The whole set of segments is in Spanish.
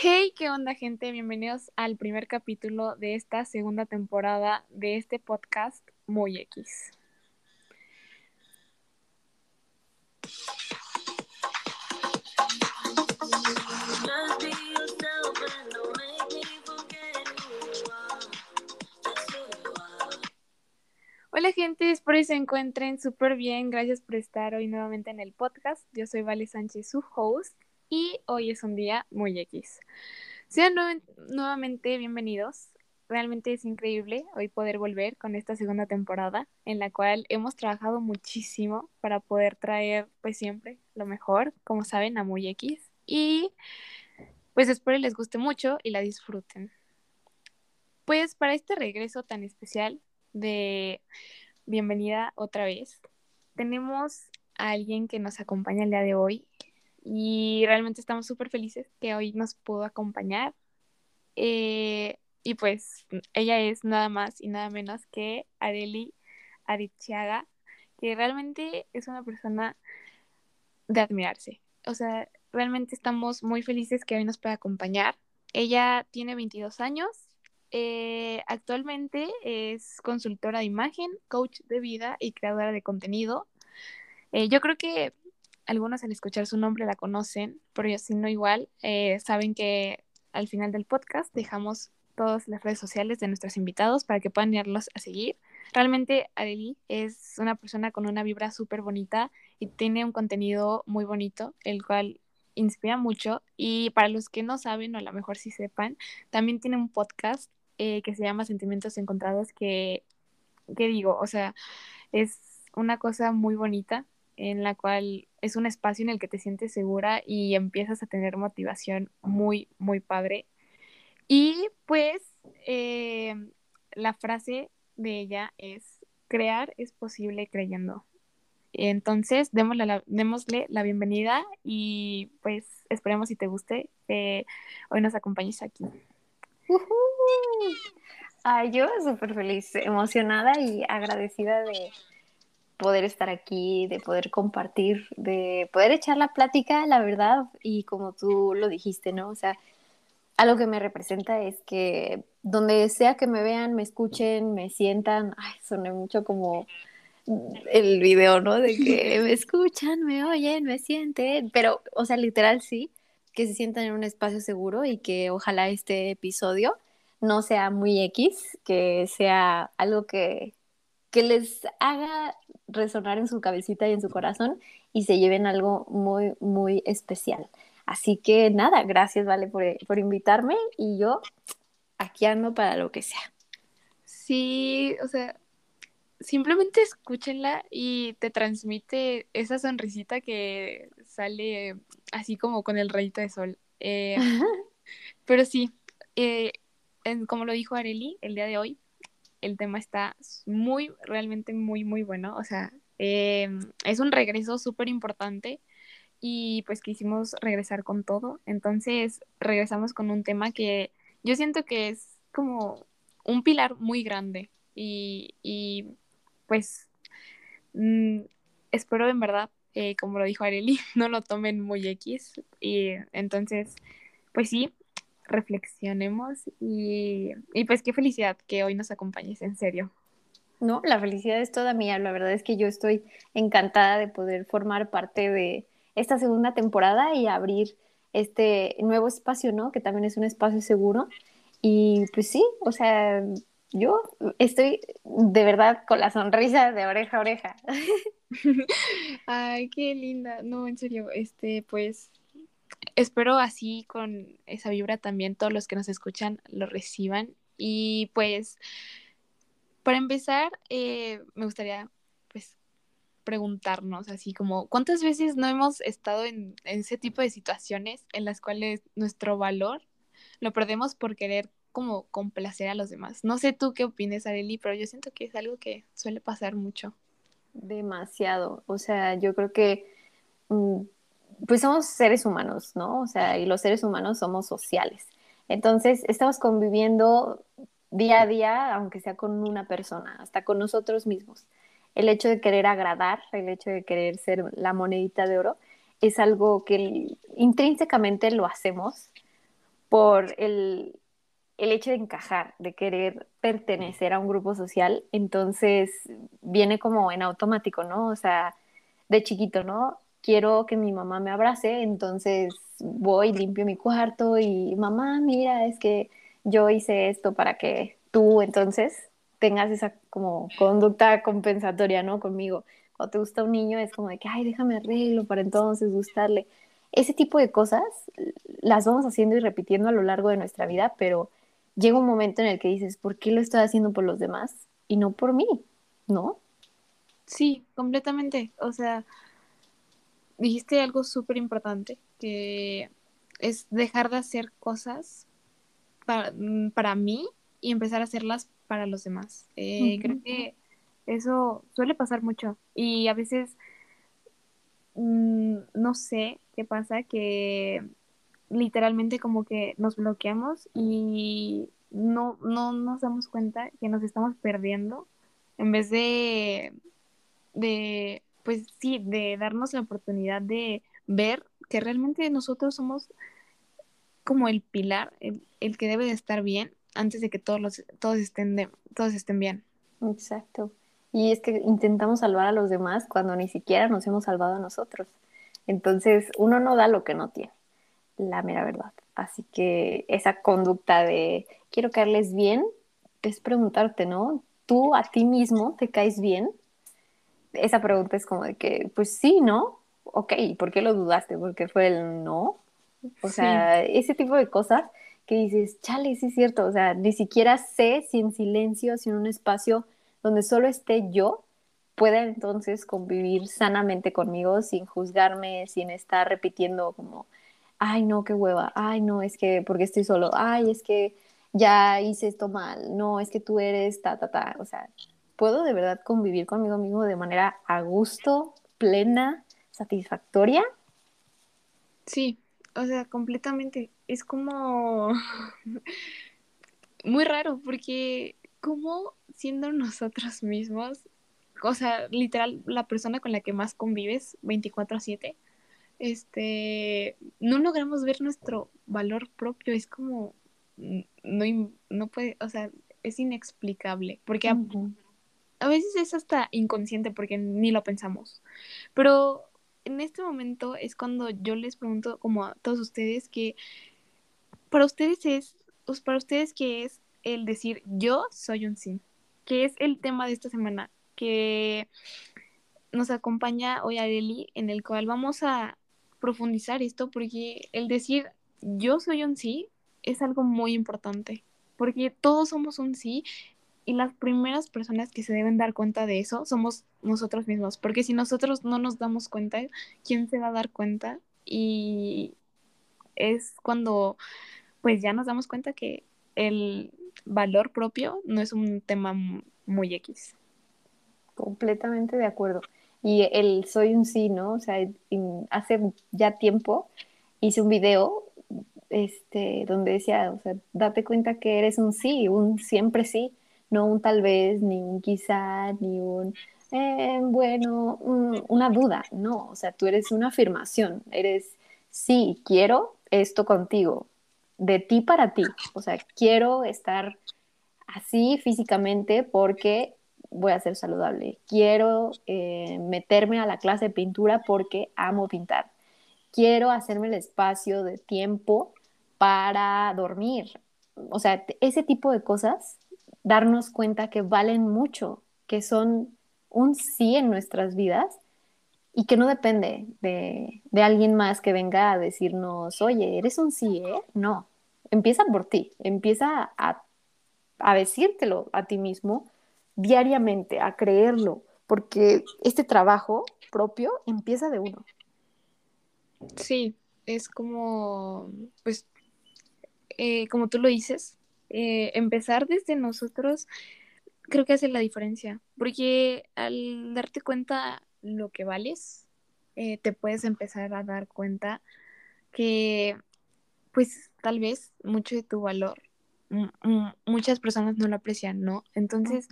Hey, ¿qué onda gente? Bienvenidos al primer capítulo de esta segunda temporada de este podcast Muy. Hola gente, espero que se encuentren súper bien. Gracias por estar hoy nuevamente en el podcast. Yo soy Vale Sánchez, su host y hoy es un día muy X. Sean nuevamente bienvenidos. Realmente es increíble hoy poder volver con esta segunda temporada en la cual hemos trabajado muchísimo para poder traer pues siempre lo mejor, como saben, a muy X. Y pues espero les guste mucho y la disfruten. Pues para este regreso tan especial de bienvenida otra vez, tenemos a alguien que nos acompaña el día de hoy y realmente estamos súper felices que hoy nos pudo acompañar. Eh, y pues ella es nada más y nada menos que Areli Arichiaga, que realmente es una persona de admirarse. O sea, realmente estamos muy felices que hoy nos pueda acompañar. Ella tiene 22 años, eh, actualmente es consultora de imagen, coach de vida y creadora de contenido. Eh, yo creo que algunos al escuchar su nombre la conocen, pero si no igual, eh, saben que al final del podcast dejamos todas las redes sociales de nuestros invitados para que puedan irlos a seguir. Realmente Adeli es una persona con una vibra súper bonita y tiene un contenido muy bonito, el cual inspira mucho. Y para los que no saben, o a lo mejor sí sepan, también tiene un podcast eh, que se llama Sentimientos Encontrados, que, que digo, o sea, es una cosa muy bonita en la cual es un espacio en el que te sientes segura y empiezas a tener motivación muy, muy padre. Y pues eh, la frase de ella es, crear es posible creyendo. Entonces, démosle la, démosle la bienvenida y pues esperemos si te guste hoy nos acompañes aquí. Ay, yo súper feliz, emocionada y agradecida de, poder estar aquí, de poder compartir, de poder echar la plática, la verdad, y como tú lo dijiste, ¿no? O sea, algo que me representa es que donde sea que me vean, me escuchen, me sientan, ay, soné mucho como el video, ¿no? De que me escuchan, me oyen, me sienten, pero, o sea, literal sí, que se sientan en un espacio seguro y que ojalá este episodio no sea muy X, que sea algo que, que les haga resonar en su cabecita y en su corazón y se lleven algo muy, muy especial. Así que nada, gracias, Vale, por, invitarme y yo aquí ando para lo que sea. Sí, o sea, simplemente escúchenla y te transmite esa sonrisita que sale así como con el rayito de sol. Eh, pero sí, eh, como lo dijo Areli el día de hoy, el tema está muy, realmente muy, muy bueno. O sea, em, es un regreso súper importante y pues quisimos regresar con todo. Entonces regresamos con un tema que yo siento que es como un pilar muy grande y, y pues mm, espero en verdad, eh, como lo dijo Areli, no lo tomen muy X. Y entonces, pues sí, reflexionemos y, pues qué felicidad que hoy nos acompañes, en serio. No, la felicidad es toda mía. La verdad es que yo estoy encantada de poder formar parte de esta segunda temporada y abrir este nuevo espacio, ¿no? Que también es un espacio seguro. Y pues sí, o sea, yo estoy de verdad con la sonrisa de oreja a oreja. Ay, qué linda. No, en serio, este, pues espero así con esa vibra también todos los que nos escuchan lo reciban. Y pues, para empezar, eh, me gustaría pues preguntarnos así como, ¿cuántas veces no hemos estado en, ese tipo de situaciones en las cuales nuestro valor lo perdemos por querer como complacer a los demás? No sé tú qué opines, Areli, pero yo siento que es algo que suele pasar mucho. Demasiado. O sea, yo creo que mm, pues somos seres humanos, ¿no? O sea, y los seres humanos somos sociales. Entonces, estamos conviviendo día a día, aunque sea con una persona, hasta con nosotros mismos. El hecho de querer agradar, el hecho de querer ser la monedita de oro, es algo que intrínsecamente lo hacemos por el, el hecho de encajar, de querer pertenecer a un grupo social, entonces viene como en automático, ¿no? O sea, de chiquito, ¿no? Quiero que mi mamá me abrace, entonces voy, limpio mi cuarto y mamá, mira, es que yo hice esto para que tú entonces tengas esa como conducta compensatoria, ¿no? Conmigo. Cuando te gusta un niño es como de que, ay, déjame arreglo para entonces gustarle. Ese tipo de cosas las vamos haciendo y repitiendo a lo largo de nuestra vida, pero llega un momento en el que dices, ¿por qué lo estoy haciendo por los demás y no por mí? ¿No? Sí, completamente. O sea, dijiste algo súper importante, que es dejar de hacer cosas para, mm, para mí y empezar a hacerlas para los demás. Eh, Creo que eso suele pasar mucho y a veces mm, no sé qué pasa, que literalmente como que nos bloqueamos y no, no nos damos cuenta que nos estamos perdiendo en vez de, de, pues sí, de darnos la oportunidad de ver que realmente nosotros somos como el pilar, el, que debe de estar bien antes de que todos, los, todos, estén, de, todos estén bien. Exacto. Y es que intentamos salvar a los demás cuando ni siquiera nos hemos salvado a nosotros. Entonces, uno no da lo que no tiene la mera verdad. Así que esa conducta de quiero caerles bien, es preguntarte, ¿no? ¿Tú a ti mismo te caes bien? Esa pregunta es como de que, pues sí, ¿no? Ok, ¿por qué lo dudaste? Porque fue el no. O sea, ese tipo de cosas que dices, chale, sí es cierto. O sea, ni siquiera sé si en silencio, si en un espacio donde solo esté yo, pueda entonces convivir sanamente conmigo sin juzgarme, sin estar repitiendo como ay, no, qué hueva, ay, no, es que, porque estoy solo, ay, es que ya hice esto mal, no, es que tú eres ta, ta, ta, o sea, puedo de verdad convivir conmigo mismo de manera a gusto, plena, satisfactoria. Sí, o sea, completamente. Es como muy raro porque como siendo nosotros mismos, o sea, literal, la persona con la que más convives 24/7, este, no logramos ver nuestro valor propio, es como, no, no puede, o sea, es inexplicable, porque a, veces es hasta inconsciente porque ni lo pensamos, pero en este momento es cuando yo les pregunto como a todos ustedes que para ustedes es, pues, para ustedes que es el decir yo soy un sí, que es el tema de esta semana, que nos acompaña hoy a Eli, en el cual vamos a profundizar esto porque el decir yo soy un sí es algo muy importante, porque todos somos un sí y las primeras personas que se deben dar cuenta de eso somos nosotros mismos, porque si nosotros no nos damos cuenta, ¿quién se va a dar cuenta? Y es cuando pues ya nos damos cuenta que el valor propio no es un tema muy X. Completamente de acuerdo y el soy un sí, ¿no? O sea, hace ya tiempo hice un video este, donde decía, o sea, date cuenta que eres un sí, un siempre sí, no un tal vez, ni un quizá, ni un eh, bueno, una duda, no, o sea, tú eres una afirmación, eres sí, quiero esto contigo, de ti para ti, o sea, quiero estar así físicamente porque voy a ser saludable. Quiero eh, meterme a la clase de pintura porque amo pintar. Quiero hacerme el espacio de tiempo para dormir. O sea, ese tipo de cosas, darnos cuenta que valen mucho, que son un sí en nuestras vidas y que no depende de, de alguien más que venga a decirnos, oye, eres un sí, ¿eh? No, empieza por ti, empieza a, a decírtelo a ti mismo diariamente, a creerlo, porque este trabajo propio empieza de uno. Sí, es como, pues, eh, como tú lo dices, eh, empezar desde nosotros creo que hace la diferencia, porque al darte cuenta lo que vales, eh, te puedes empezar a dar cuenta que, pues, tal vez mucho de tu valor muchas personas no lo aprecian, ¿no? Entonces,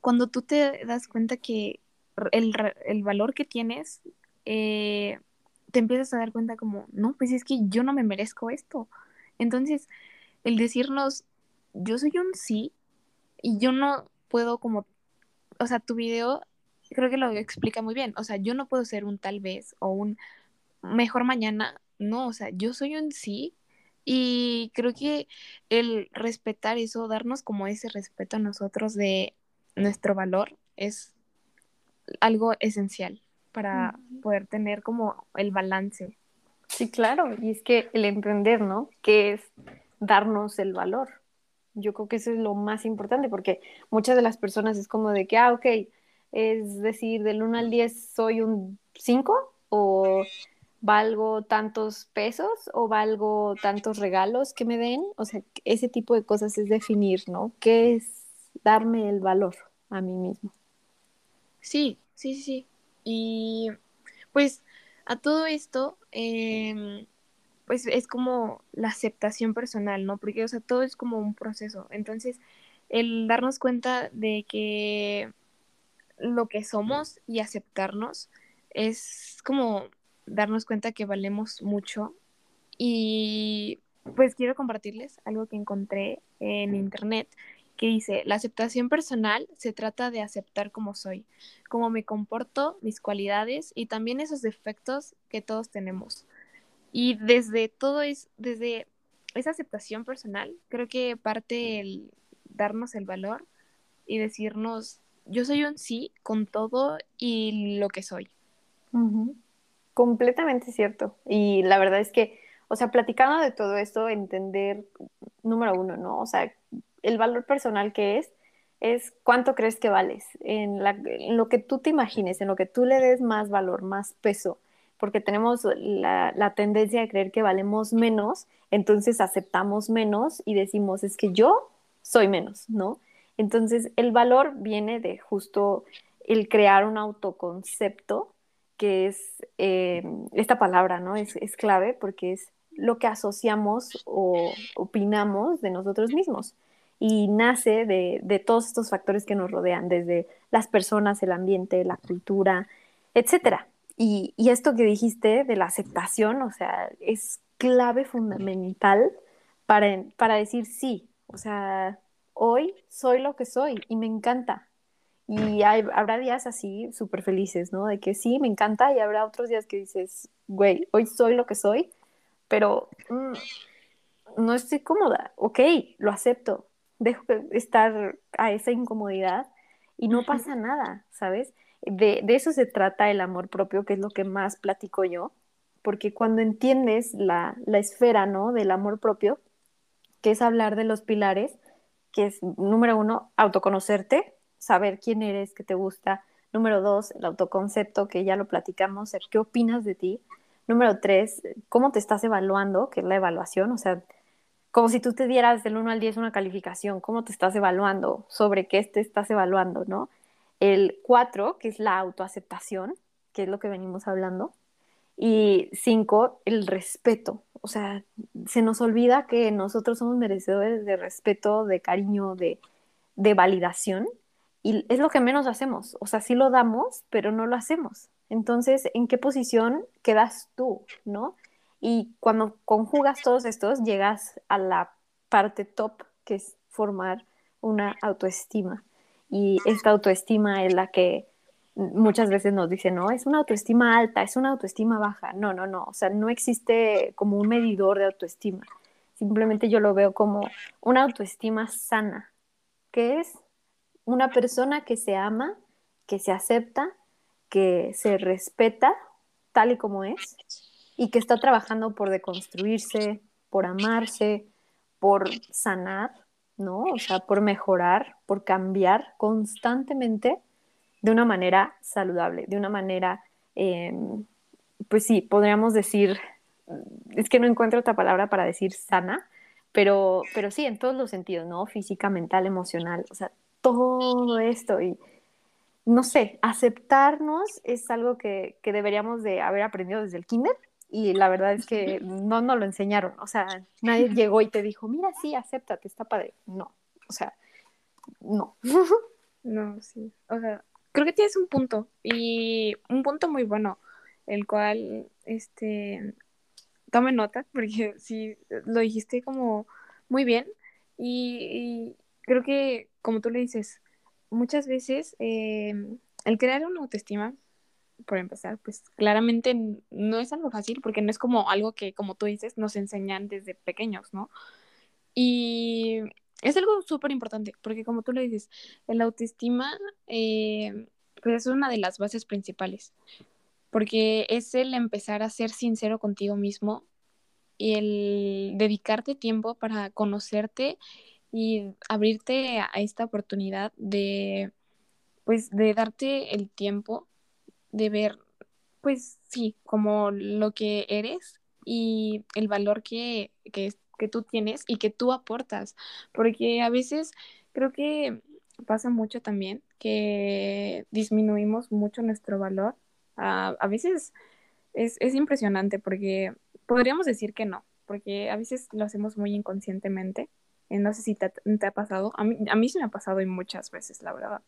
cuando tú te das cuenta que el, el valor que tienes, eh, te empiezas a dar cuenta como, no, pues es que yo no me merezco esto. Entonces, el decirnos, yo soy un sí y yo no puedo como, o sea, tu video creo que lo explica muy bien, o sea, yo no puedo ser un tal vez o un mejor mañana, no, o sea, yo soy un sí y creo que el respetar eso, darnos como ese respeto a nosotros de nuestro valor es algo esencial para poder tener como el balance. Sí, claro, y es que el entender, ¿no? Que es darnos el valor. Yo creo que eso es lo más importante porque muchas de las personas es como de que, ah, ok, es decir, del 1 al 10 soy un 5 o valgo tantos pesos o valgo tantos regalos que me den. O sea, ese tipo de cosas es definir, ¿no? ¿Qué es darme el valor a mí mismo? Sí, sí, sí. Y pues a todo esto, em, pues es como la aceptación personal, ¿no? Porque, o sea, todo es como un proceso. Entonces, el darnos cuenta de que lo que somos y aceptarnos es como darnos cuenta que valemos mucho. Y pues quiero compartirles algo que encontré en internet que dice, la aceptación personal se trata de aceptar como soy, cómo me comporto, mis cualidades y también esos defectos que todos tenemos. Y desde todo es, desde esa aceptación personal, creo que parte el darnos el valor y decirnos, yo soy un sí con todo y lo que soy. Completamente cierto. Y la verdad es que, o sea, platicando de todo esto, entender, número uno, ¿no? O sea, el valor personal que es, es cuánto crees que vales, en, lo que tú te imagines, en lo que tú le des más valor, más peso, porque tenemos la, tendencia de creer que valemos menos, entonces aceptamos menos y decimos, es que yo soy menos, ¿no? Entonces, el valor viene de justo el crear un autoconcepto, que es eh, esta palabra, ¿no? Es, clave porque es lo que asociamos o opinamos de nosotros mismos. Y nace de, todos estos factores que nos rodean, desde las personas, el ambiente, la cultura, etc. Y, y esto que dijiste de la aceptación, o sea, es clave fundamental para, para decir sí. O sea, hoy soy lo que soy y me encanta. Y habrá días así súper felices, ¿no? De que sí, me encanta y habrá otros días que dices, güey, hoy soy lo que soy, pero mm, no estoy cómoda. Ok, lo acepto. Dejo de estar a esa incomodidad y no pasa nada, ¿sabes? De, eso se trata el amor propio, que es lo que más platico yo, porque cuando entiendes la, la esfera, ¿no? Del amor propio, que es hablar de los pilares, que es, número uno, autoconocerte, saber quién eres, qué te gusta. Número dos, el autoconcepto, que ya lo platicamos, qué opinas de ti. Número tres, cómo te estás evaluando, que es la evaluación, o sea, como si tú te dieras del 1 al 10 una calificación, cómo te estás evaluando, sobre qué te estás evaluando, ¿no? El cuatro, que es la autoaceptación, que es lo que venimos hablando. Y cinco, el respeto. O sea, se nos olvida que nosotros somos merecedores de respeto, de cariño, de, de validación. Y es lo que menos hacemos. O sea, sí lo damos, pero no lo hacemos. Entonces, ¿en qué posición quedas tú, no? Y cuando conjugas todos estos, llegas a la parte top, que es formar una autoestima. Y esta autoestima es la que muchas veces nos dicen, no, es una autoestima alta, es una autoestima baja. No, no, no, o sea, no existe como un medidor de autoestima. Simplemente yo lo veo como una autoestima sana, que es una persona que se ama, que se acepta, que se respeta tal y como es y que está trabajando por deconstruirse, por amarse, por sanar, ¿no? O sea, por mejorar, por cambiar constantemente de una manera saludable, de una manera, em, pues sí, podríamos decir, es que no encuentro otra palabra para decir sana, pero, pero sí, en todos los sentidos, ¿no? Física, mental, emocional, o sea, todo esto y no sé, aceptarnos es algo que, que deberíamos de haber aprendido desde el kinder y la verdad es que no nos lo enseñaron, o sea, nadie llegó y te dijo, mira, sí, acéptate, está padre. No, o sea, no. No, sí, o sea, creo que tienes un punto y un punto muy bueno, el cual, este, tome nota porque sí, lo dijiste como muy bien y, creo que, como tú le dices, muchas veces eh, el crear una autoestima, por empezar, pues claramente no es algo fácil porque no es como algo que, como tú dices, nos enseñan desde pequeños, ¿no? Y es algo súper importante porque, como tú le dices, el autoestima eh, pues es una de las bases principales porque es el empezar a ser sincero contigo mismo y el dedicarte tiempo para conocerte y abrirte a esta oportunidad de, pues, de darte el tiempo de ver, pues, sí, como lo que eres y el valor que, que, que tú tienes y que tú aportas, porque a veces creo que pasa mucho también que disminuimos mucho nuestro valor a veces es, es, impresionante porque podríamos decir que no, porque a veces lo hacemos muy inconscientemente. Eh, no sé si te, te, ha pasado, a mí, a mí sí me ha pasado y muchas veces, la verdad.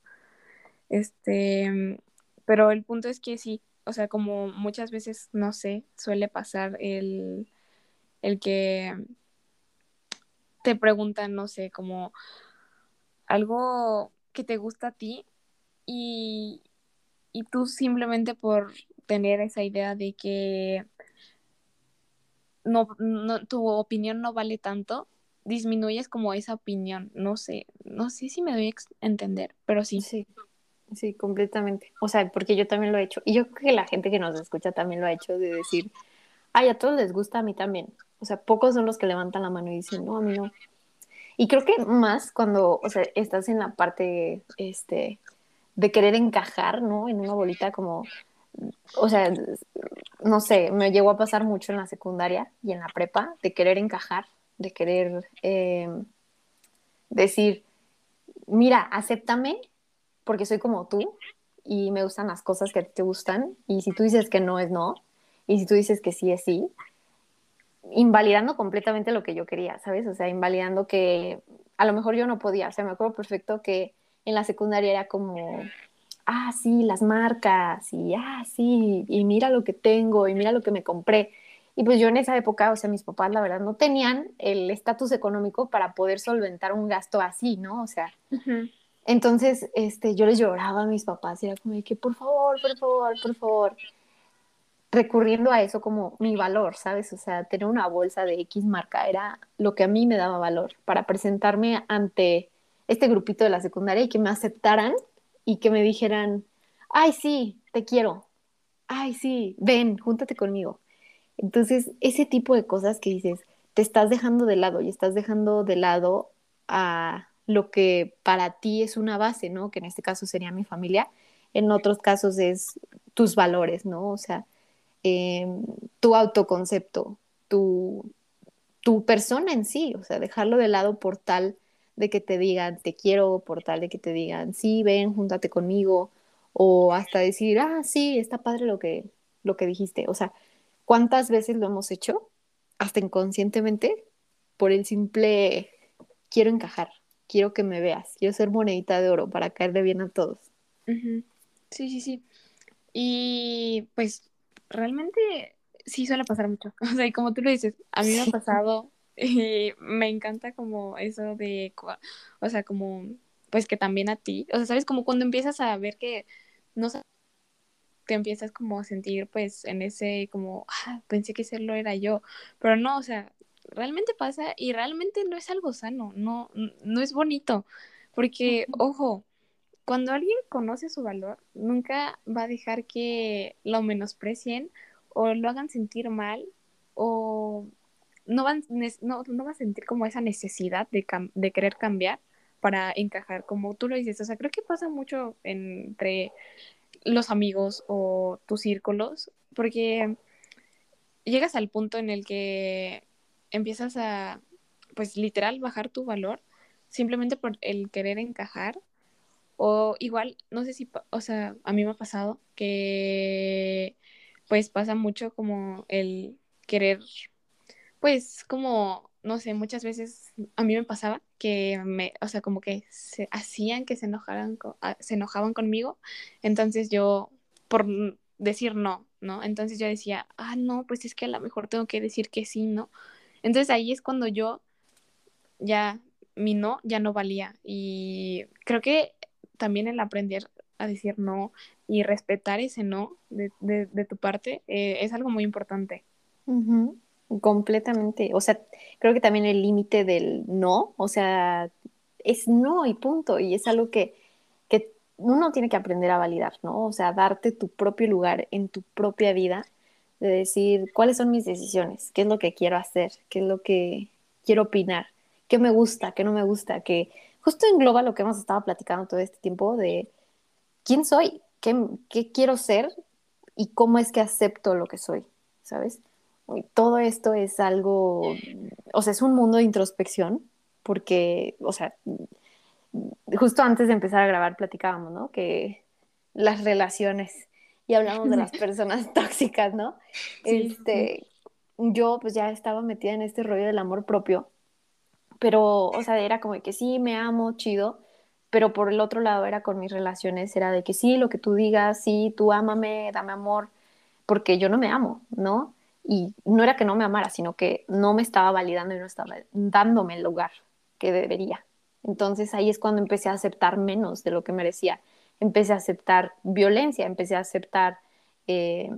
Este, pero el punto es que sí, o sea, como muchas veces, no sé, suele pasar el, el que te preguntan, no sé, como algo que te gusta a ti y, y tú simplemente por tener esa idea de que no, tu opinión no vale tanto, disminuyes como esa opinión. No sé, no sé si me doy a entender, pero sí. Sí, sí, completamente. O sea, porque yo también lo he hecho. Y yo creo que la gente que nos escucha también lo ha hecho de decir, ay, a todos les gusta, a mí también. O sea, pocos son los que levantan la mano y dicen, no, a mí no. Y creo que más cuando, o sea, estás en la parte, este, de querer encajar, ¿no? En una bolita como, o sea, no sé, me llegó a pasar mucho en la secundaria y en la prepa, de querer encajar, de querer eh, decir, mira, acéptame porque soy como tú y me gustan las cosas que te gustan y si tú dices que no es no y si tú dices que sí es sí, invalidando completamente lo que yo quería, ¿sabes? O sea, invalidando que a lo mejor yo no podía, o sea, me acuerdo perfecto que en la secundaria era como, ah, sí, las marcas, y ah, sí, y mira lo que tengo, y mira lo que me compré. Y pues yo en esa época, o sea, mis papás, la verdad, no tenían el estatus económico para poder solventar un gasto así, ¿no? O sea, entonces, este, yo les lloraba a mis papás y era como de que, por favor, por favor, por favor, recurriendo a eso como mi valor, ¿sabes? O sea, tener una bolsa de X marca era lo que a mí me daba valor para presentarme ante este grupito de la secundaria y que me aceptaran y que me dijeran, ay, sí, te quiero, ay, sí, ven, júntate conmigo. Entonces, ese tipo de cosas que dices, te estás dejando de lado y estás dejando de lado a lo que para ti es una base, ¿no? Que en este caso sería mi familia, en otros casos es tus valores, ¿no? O sea, em, tu autoconcepto, tu, tu persona en sí, o sea, dejarlo de lado por tal de que te digan te quiero, por tal de que te digan sí, ven, júntate conmigo, o hasta decir, ah, sí, está padre lo que, lo que dijiste. O sea, ¿cuántas veces lo hemos hecho? Hasta inconscientemente, por el simple quiero encajar, quiero que me veas, quiero ser monedita de oro para caerle bien a todos. Sí, sí, sí. Y pues realmente sí suele pasar mucho. O sea, y como tú lo dices, a mí me ha pasado y me encanta como eso de, o sea, como, pues que también a ti, o sea, sabes, como cuando empiezas a ver que, no te empiezas como a sentir pues en ese como, ah, pensé que serlo era yo, pero no, o sea, realmente pasa y realmente no es algo sano, no, no es bonito, porque, ojo, cuando alguien conoce su valor, nunca va a dejar que lo menosprecien o lo hagan sentir mal o no, van, no, no va a sentir como esa necesidad de, de querer cambiar para encajar, como tú lo dices. O sea, creo que pasa mucho entre los amigos o tus círculos, porque llegas al punto en el que empiezas a, pues literal, bajar tu valor simplemente por el querer encajar. O igual, no sé si, o sea, a mí me ha pasado que pues pasa mucho como el querer pues como, no sé, muchas veces a mí me pasaba que me, o sea, como que se hacían que se enojaran, se enojaban conmigo, entonces yo, por decir no, ¿no? Entonces yo decía, ah, no, pues es que a lo mejor tengo que decir que sí, ¿no? Entonces ahí es cuando yo ya, mi no ya no valía. Y creo que también el aprender a decir no y respetar ese no de, de, tu parte eh, es algo muy importante. Completamente. O sea, creo que también el límite del no, o sea, es no y punto. Y es algo que, que uno tiene que aprender a validar, ¿no? O sea, darte tu propio lugar en tu propia vida, de decir cuáles son mis decisiones, qué es lo que quiero hacer, qué es lo que quiero opinar, qué me gusta, qué no me gusta, que justo engloba lo que hemos estado platicando todo este tiempo de quién soy, qué, qué quiero ser y cómo es que acepto lo que soy, ¿sabes? todo esto es algo, o sea, es un mundo de introspección, porque, o sea, justo antes de empezar a grabar platicábamos, ¿no? Que las relaciones, y hablamos de las personas tóxicas, ¿no? este, yo pues ya estaba metida en este rollo del amor propio, pero, o sea, era como de que sí, me amo, chido, pero por el otro lado era con mis relaciones, era de que sí, lo que tú digas, sí, tú ámame, dame amor, porque yo no me amo, ¿no? Y no era que no me amara, sino que no me estaba validando y no estaba dándome el lugar que debería. Entonces ahí es cuando empecé a aceptar menos de lo que merecía. Empecé a aceptar violencia, empecé a aceptar eh,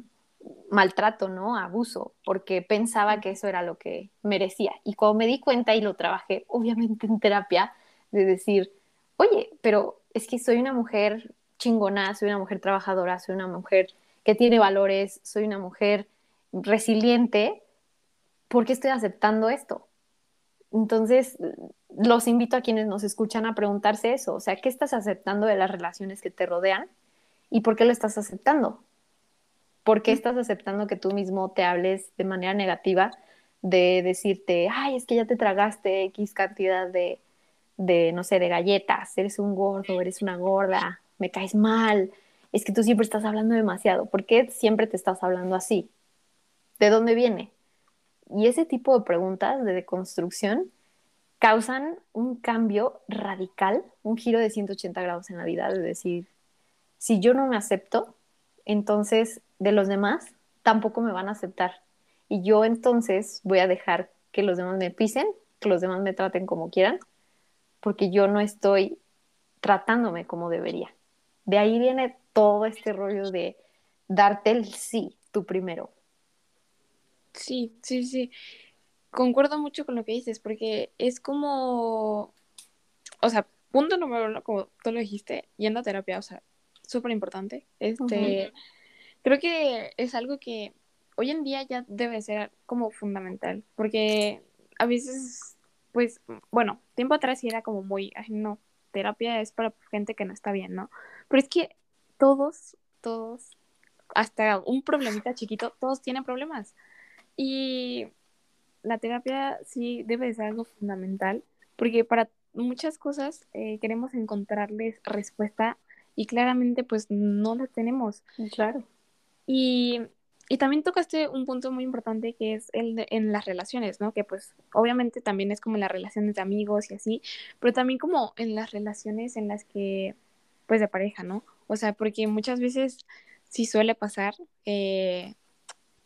maltrato, ¿no? Abuso, porque pensaba que eso era lo que merecía. Y cuando me di cuenta y lo trabajé, obviamente en terapia, de decir, oye, pero es que soy una mujer chingona, soy una mujer trabajadora, soy una mujer que tiene valores, soy una mujer resiliente, ¿por qué estoy aceptando esto? Entonces, los invito a quienes nos escuchan a preguntarse eso, o sea, ¿qué estás aceptando de las relaciones que te rodean y por qué lo estás aceptando? ¿Por qué estás aceptando que tú mismo te hables de manera negativa de decirte, ay, es que ya te tragaste X cantidad de, de, no sé, de galletas, eres un gordo, eres una gorda, me caes mal, es que tú siempre estás hablando demasiado, ¿por qué siempre te estás hablando así? ¿De dónde viene? Y ese tipo de preguntas de deconstrucción causan un cambio radical, un giro de 180 grados en la vida, de decir, si yo no me acepto, entonces de los demás tampoco me van a aceptar. Y yo entonces voy a dejar que los demás me pisen, que los demás me traten como quieran, porque yo no estoy tratándome como debería. De ahí viene todo este rollo de darte el sí, tú primero. Sí, sí, sí. Concuerdo mucho con lo que dices, porque es como, o sea, punto número uno, como tú lo dijiste, yendo a terapia, o sea, súper importante. Este, creo que es algo que hoy en día ya debe ser como fundamental, porque a veces, pues, bueno, tiempo atrás era como muy, ay, no, terapia es para gente que no está bien, ¿no? Pero es que todos, todos, hasta un problemita chiquito, todos tienen problemas. Y la terapia sí debe ser algo fundamental, porque para muchas cosas eh, queremos encontrarles respuesta y claramente pues no la tenemos. Claro. Y, y también tocaste un punto muy importante que es el de, en las relaciones, ¿no? Que pues obviamente también es como en las relaciones de amigos y así, pero también como en las relaciones en las que pues de pareja, ¿no? O sea, porque muchas veces sí suele pasar eh,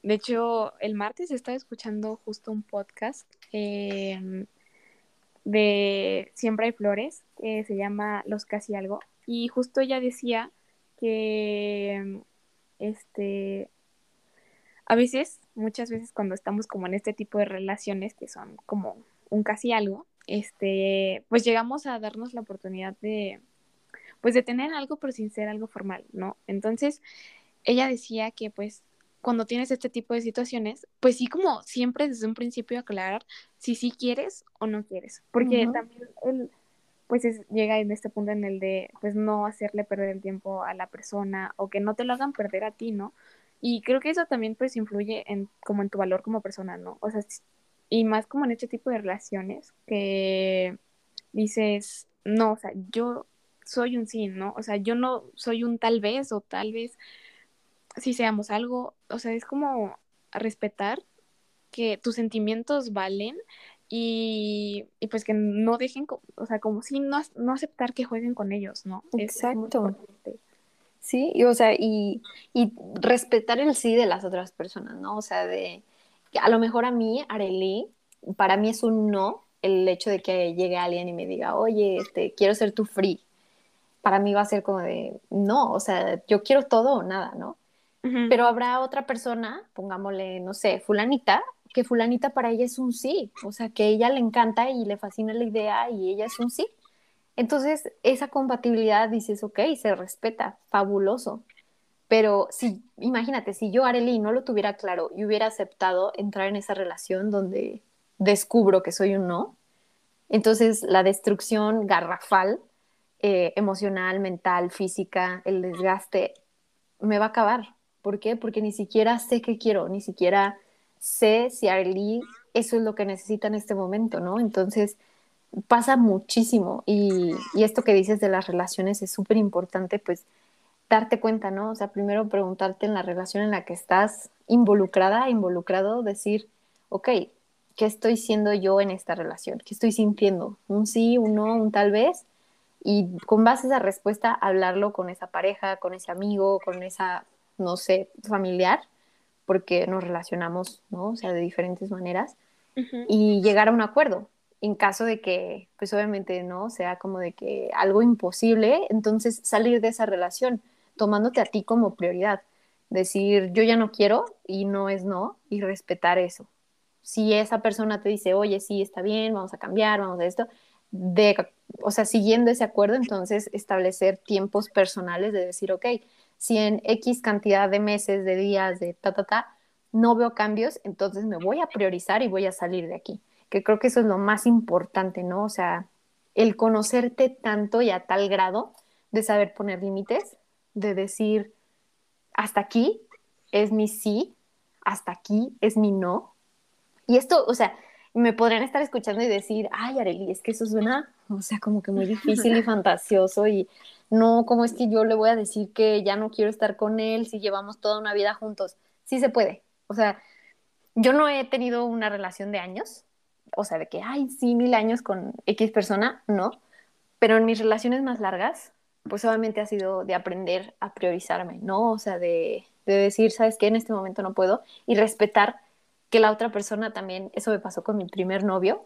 de hecho, el martes estaba escuchando justo un podcast em, de Siempre hay flores, que se llama Los Casi Algo, y justo ella decía que este a veces, muchas veces cuando estamos como en este tipo de relaciones que son como un casi algo, este, pues llegamos a darnos la oportunidad de pues de tener algo pero sin ser algo formal, ¿no? Entonces, ella decía que pues cuando tienes este tipo de situaciones, pues sí como siempre desde un principio aclarar si sí quieres o no quieres, porque también él pues llega en este punto en el de pues no hacerle perder el tiempo a la persona o que no te lo hagan perder a ti, ¿no? Y creo que eso también pues influye en como en tu valor como persona, ¿no? O sea, y más como en este tipo de relaciones que dices, no, o sea, yo soy un sí, ¿no? O sea, yo no soy un tal vez o tal vez si seamos algo, o sea, es como respetar que tus sentimientos valen y, pues que no dejen, o sea, como si no, no aceptar que jueguen con ellos, ¿no? Exacto. Sí, y, o sea, y, y respetar el sí de las otras personas, ¿no? O sea, de a lo mejor a mí, Arely, para mí es un no el hecho de que llegue alguien y me diga, oye, este, quiero ser tu free. Para mí va a ser como de, no, o sea, yo quiero todo o nada, ¿no? Pero habrá otra persona, pongámosle, no sé, fulanita, que fulanita para ella es un sí, o sea, que ella le encanta y le fascina la idea y ella es un sí. Entonces, esa compatibilidad dices, ok, se respeta, fabuloso. Pero si, imagínate, si yo, Arely, no lo tuviera claro y hubiera aceptado entrar en esa relación donde descubro que soy un no, entonces la destrucción garrafal, eh, emocional, mental, física, el desgaste, me va a acabar. ¿Por qué? Porque ni siquiera sé qué quiero, ni siquiera sé si Arely eso es lo que necesita en este momento, ¿no? Entonces, pasa muchísimo y, esto que dices de las relaciones es súper importante, pues darte cuenta, ¿no? O sea, primero preguntarte en la relación en la que estás involucrada, involucrado, decir, ok, ¿qué estoy siendo yo en esta relación? ¿Qué estoy sintiendo? ¿Un sí, un no, un tal vez? Y con base a esa respuesta, hablarlo con esa pareja, con ese amigo, con esa, no sé, familiar, porque nos relacionamos, ¿no? O sea, de diferentes maneras, y llegar a un acuerdo en caso de que, pues obviamente, ¿no? Sea como de que algo imposible, entonces salir de esa relación, tomándote a ti como prioridad. Decir, yo ya no quiero y no es no, y respetar eso. Si esa persona te dice, oye, sí, está bien, vamos a cambiar, vamos a esto, de, o sea, siguiendo ese acuerdo, entonces establecer tiempos personales de decir, ok, si en X cantidad de meses, de días, de ta, ta, ta, no veo cambios, entonces me voy a priorizar y voy a salir de aquí que creo que eso es lo más importante, ¿no? O sea, el conocerte tanto y a tal grado de saber poner límites, de decir, hasta aquí es mi sí, hasta aquí es mi no. Y esto, o sea, me podrían estar escuchando y decir, ay, Areli, es que eso suena, o sea, como que muy difícil y fantasioso y no, ¿cómo es que yo le voy a decir que ya no quiero estar con él si llevamos toda una vida juntos? Sí se puede. O sea, yo no he tenido una relación de años, o sea, de que, ay, sí, mil años con X persona, no. Pero en mis relaciones más largas, pues obviamente ha sido de aprender a priorizarme, ¿no? O sea, de, de decir, ¿sabes qué? En este momento no puedo. Y respetar que la otra persona también, eso me pasó con mi primer novio,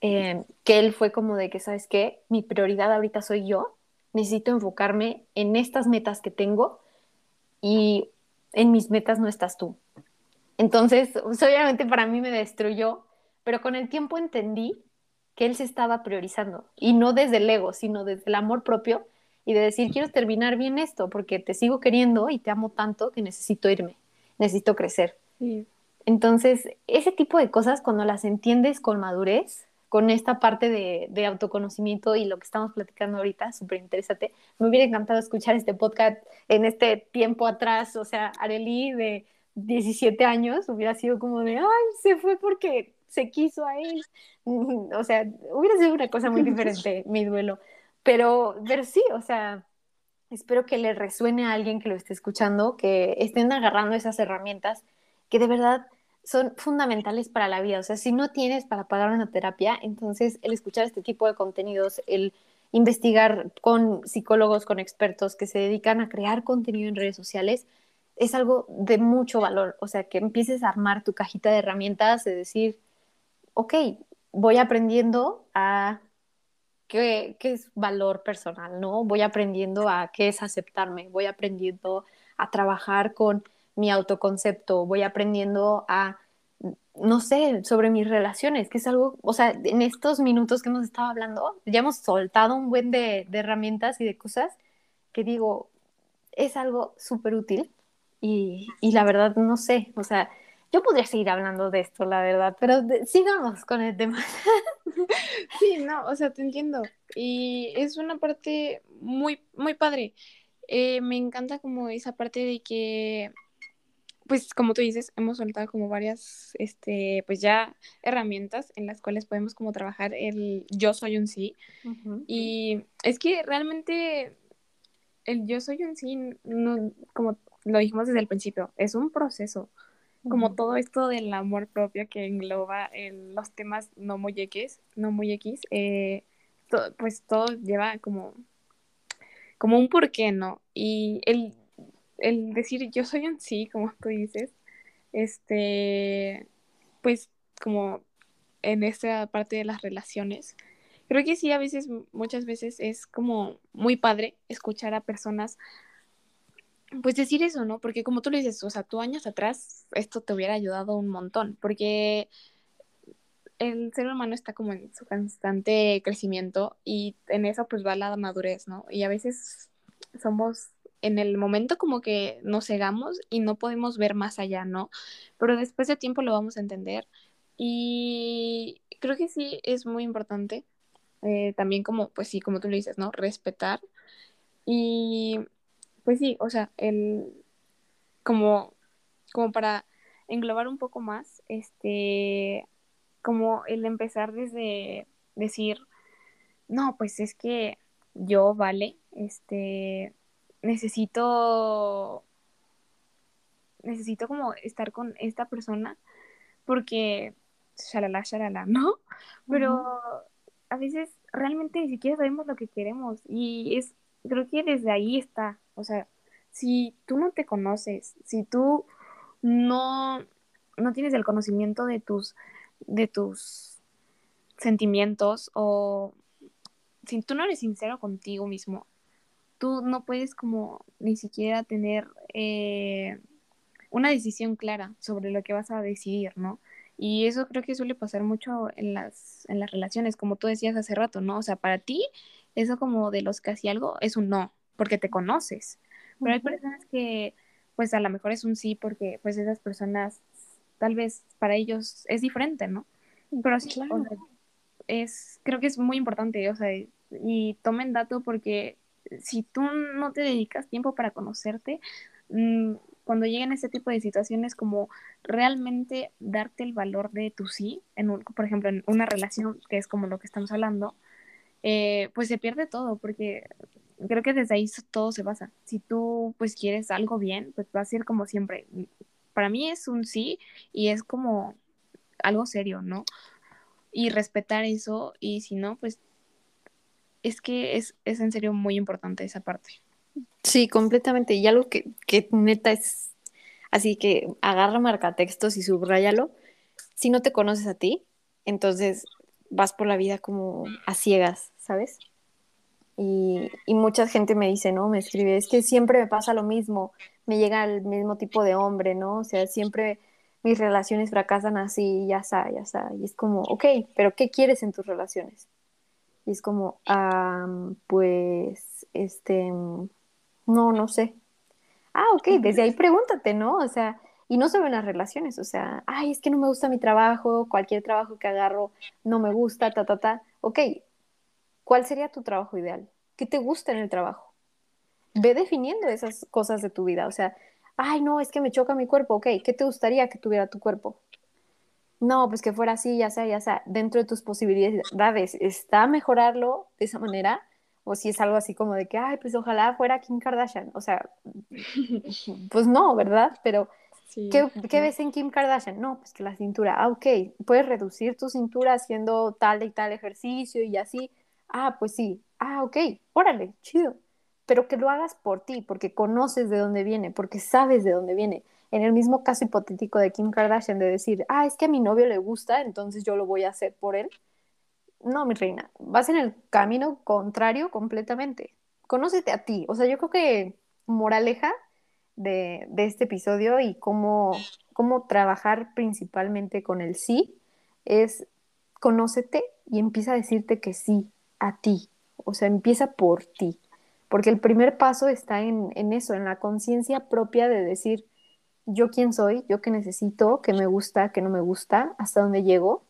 eh, que él fue como de que, ¿sabes qué? Mi prioridad ahorita soy yo, necesito enfocarme en estas metas que tengo y en mis metas no estás tú. Entonces, pues, obviamente para mí me destruyó pero con el tiempo entendí que él se estaba priorizando y no desde el ego, sino desde el amor propio y de decir, quiero terminar bien esto porque te sigo queriendo y te amo tanto que necesito irme, necesito crecer. Entonces, ese tipo de cosas, cuando las entiendes con madurez, con esta parte de, de autoconocimiento y lo que estamos platicando ahorita, súper interesante, me hubiera encantado escuchar este podcast en este tiempo atrás, o sea, Areli de 17 años hubiera sido como de, ay, se fue porque se quiso a él. O sea, hubiera sido una cosa muy diferente mi duelo. Pero, pero sí, o sea, espero que le resuene a alguien que lo esté escuchando, que estén agarrando esas herramientas que de verdad son fundamentales para la vida. O sea, si no tienes para pagar una terapia, entonces el escuchar este tipo de contenidos, el investigar con psicólogos, con expertos que se dedican a crear contenido en redes sociales, es algo de mucho valor. O sea, que empieces a armar tu cajita de herramientas, de decir, ok, voy aprendiendo a qué, es valor personal, ¿no? Voy aprendiendo a qué es aceptarme, voy aprendiendo a trabajar con mi autoconcepto, voy aprendiendo a, no sé, sobre mis relaciones, que es algo, o sea, en estos minutos que hemos estado hablando, ya hemos soltado un buen de, herramientas y de cosas que digo, es algo súper útil y, y la verdad no sé, o sea, yo podría seguir hablando de esto, la verdad, pero sigamos con el tema. sí, no, o sea, te entiendo. Y es una parte muy, muy padre. Eh, me encanta como esa parte de que, pues como tú dices, hemos soltado como varias, este, pues ya herramientas en las cuales podemos como trabajar el yo soy un sí. Y es que realmente el yo soy un sí, no, como lo dijimos desde el principio, es un proceso como todo esto del amor propio que engloba en los temas no muy X, no muy X, eh, pues todo lleva como, como un porqué, ¿no? Y el, el decir yo soy un sí, como tú dices, este, pues como en esta parte de las relaciones, creo que sí, a veces, muchas veces es como muy padre escuchar a personas pues decir eso, ¿no? Porque como tú le dices, o sea, tú años atrás esto te hubiera ayudado un montón, porque el ser humano está como en su constante crecimiento y en eso pues va la madurez, ¿no? Y a veces somos en el momento como que nos cegamos y no podemos ver más allá, ¿no? Pero después de tiempo lo vamos a entender y creo que sí es muy importante eh, también como, pues sí, como tú le dices, ¿no? Respetar y pues sí, o sea, el como, como para englobar un poco más, este, como el empezar desde decir, no, pues es que yo, vale, este, necesito, necesito como estar con esta persona porque, shalala, shalala, ¿no? Pero a veces realmente ni siquiera sabemos lo que queremos y es, creo que desde ahí está, o sea, si tú no te conoces, si tú no, no tienes el conocimiento de tus de tus sentimientos o si tú no eres sincero contigo mismo, tú no puedes como ni siquiera tener eh, una decisión clara sobre lo que vas a decidir, ¿no? Y eso creo que suele pasar mucho en las, en las relaciones, como tú decías hace rato, ¿no? O sea, para ti, eso como de los casi algo es un no, porque te conoces. Pero hay personas que, pues a lo mejor es un sí, porque pues esas personas tal vez para ellos es diferente, ¿no? Pero sí, claro. es, creo que es muy importante, o sea, y tomen dato porque si tú no te dedicas tiempo para conocerte, mm, cuando lleguen ese tipo de situaciones, como realmente darte el valor de tu sí, en un, por ejemplo, en una relación, que es como lo que estamos hablando, eh, pues se pierde todo, porque creo que desde ahí todo se basa. Si tú pues quieres algo bien, pues va a ser como siempre, para mí es un sí y es como algo serio, ¿no? Y respetar eso y si no, pues es que es, en serio muy importante esa parte. Sí, completamente. Y algo que, que neta es así que agarra marcatextos y subrayalo. Si no te conoces a ti, entonces vas por la vida como a ciegas, ¿sabes? Y, y, mucha gente me dice, ¿no? Me escribe, es que siempre me pasa lo mismo, me llega el mismo tipo de hombre, ¿no? O sea, siempre mis relaciones fracasan así, ya está, ya está. Y es como, ok, pero ¿qué quieres en tus relaciones? Y es como, pues, este, no, no sé. Ah, ok, desde ahí pregúntate, ¿no? O sea, y no solo en las relaciones, o sea, ay, es que no me gusta mi trabajo, cualquier trabajo que agarro no me gusta, ta, ta, ta. Ok, ¿Cuál sería tu trabajo ideal? ¿Qué te gusta en el trabajo? Ve definiendo esas cosas de tu vida. O sea, ay, no, es que me choca mi cuerpo. Ok, ¿qué te gustaría que tuviera tu cuerpo? No, pues que fuera así, ya sea, ya sea, dentro de tus posibilidades. ¿Está mejorarlo de esa manera? O si es algo así como de que, ay, pues ojalá fuera Kim Kardashian. O sea, pues no, ¿verdad? Pero, ¿qué, ¿qué, ves en Kim Kardashian? No, pues que la cintura. Ah, ok, puedes reducir tu cintura haciendo tal y tal ejercicio y así ah, pues sí, ah, ok, órale, chido. Pero que lo hagas por ti, porque conoces de dónde viene, porque sabes de dónde viene. En el mismo caso hipotético de Kim Kardashian, de decir, ah, es que a mi novio le gusta, entonces yo lo voy a hacer por él. No, mi reina, vas en el camino contrario completamente. Conócete a ti. O sea, yo creo que moraleja de, de este episodio y cómo, cómo trabajar principalmente con el sí es conócete y empieza a decirte que sí, a ti, o sea, empieza por ti, porque el primer paso está en, eso, en la conciencia propia de decir, yo quién soy, yo qué necesito, qué me gusta, qué no me gusta, hasta dónde llego,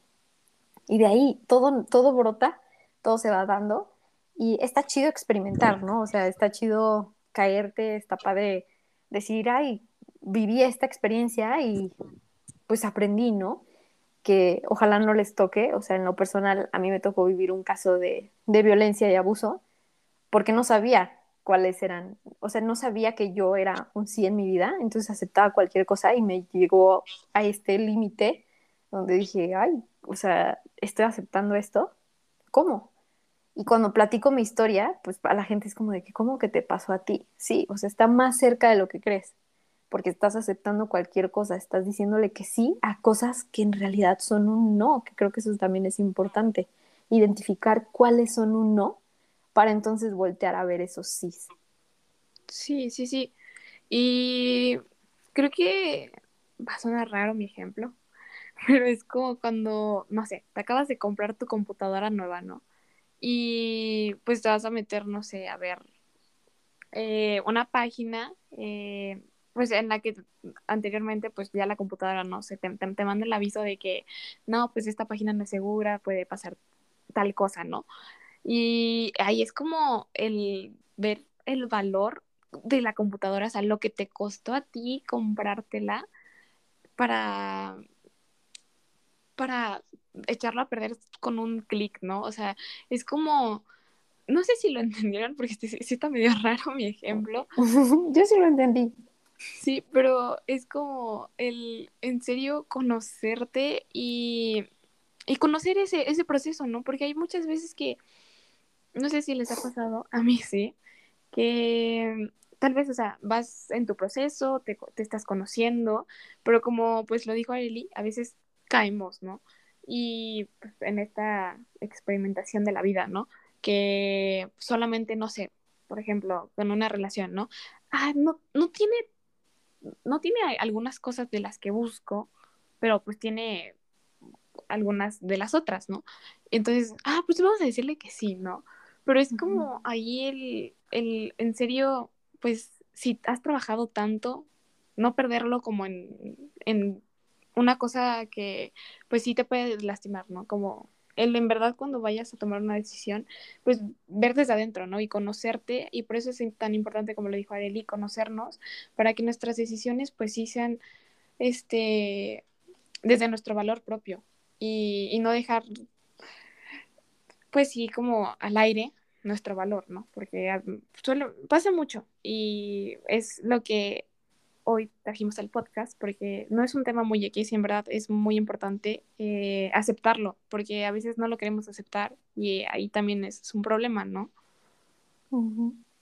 y de ahí todo, todo brota, todo se va dando, y está chido experimentar, ¿no? O sea, está chido caerte, está padre decir, ay, viví esta experiencia y pues aprendí, ¿no? que ojalá no les toque, o sea, en lo personal a mí me tocó vivir un caso de, violencia y abuso, porque no sabía cuáles eran, o sea, no sabía que yo era un sí en mi vida, entonces aceptaba cualquier cosa y me llegó a este límite donde dije, ay, o sea, estoy aceptando esto, ¿cómo? Y cuando platico mi historia, pues a la gente es como de que, ¿cómo que te pasó a ti? Sí, o sea, está más cerca de lo que crees, porque estás aceptando cualquier cosa, estás diciéndole que sí a cosas que en realidad son un no, que creo que eso también es importante, identificar cuáles son un no para entonces voltear a ver esos sí. Sí, sí, sí. Y creo que va a sonar raro mi ejemplo, pero es como cuando, no sé, te acabas de comprar tu computadora nueva, ¿no? Y pues te vas a meter, no sé, a ver eh, una página, eh, pues en la que anteriormente pues ya la computadora, no sé, te, te, manda el aviso de que no, pues esta página no es segura, puede pasar tal cosa, ¿no? Y ahí es como el ver el valor de la computadora, o sea, lo que te costó a ti comprártela para, para echarlo a perder con un clic, ¿no? O sea, es como, no sé si lo entendieron, porque sí, está medio raro mi ejemplo. Yo sí lo entendí. Sí, pero es como el, en serio, conocerte y, y conocer ese, ese proceso, ¿no? Porque hay muchas veces que, no sé si les ha pasado, a mí sí, que tal vez, o sea, vas en tu proceso, te, te estás conociendo, pero como pues lo dijo Arely, a veces caemos, ¿no? Y pues, en esta experimentación de la vida, ¿no? Que solamente, no sé, por ejemplo, con una relación, ¿no? Ah, no, no tiene, no tiene algunas cosas de las que busco, pero pues tiene algunas de las otras, ¿no? Entonces, ah, pues vamos a decirle que sí, ¿no? Pero es como ahí el, el, en serio, pues si has trabajado tanto, no perderlo como en, en una cosa que pues sí te puede lastimar, ¿no? Como el en verdad cuando vayas a tomar una decisión, pues ver desde adentro, ¿no? Y conocerte, y por eso es tan importante, como lo dijo Areli, conocernos, para que nuestras decisiones pues sí sean, este, desde nuestro valor propio, y, y no dejar, pues sí, como al aire nuestro valor, ¿no? Porque ah, suele, pasa mucho y es lo que hoy trajimos al podcast porque no es un tema muy X y en verdad es muy importante eh, aceptarlo porque a veces no lo queremos aceptar y ahí también es, un problema, ¿no?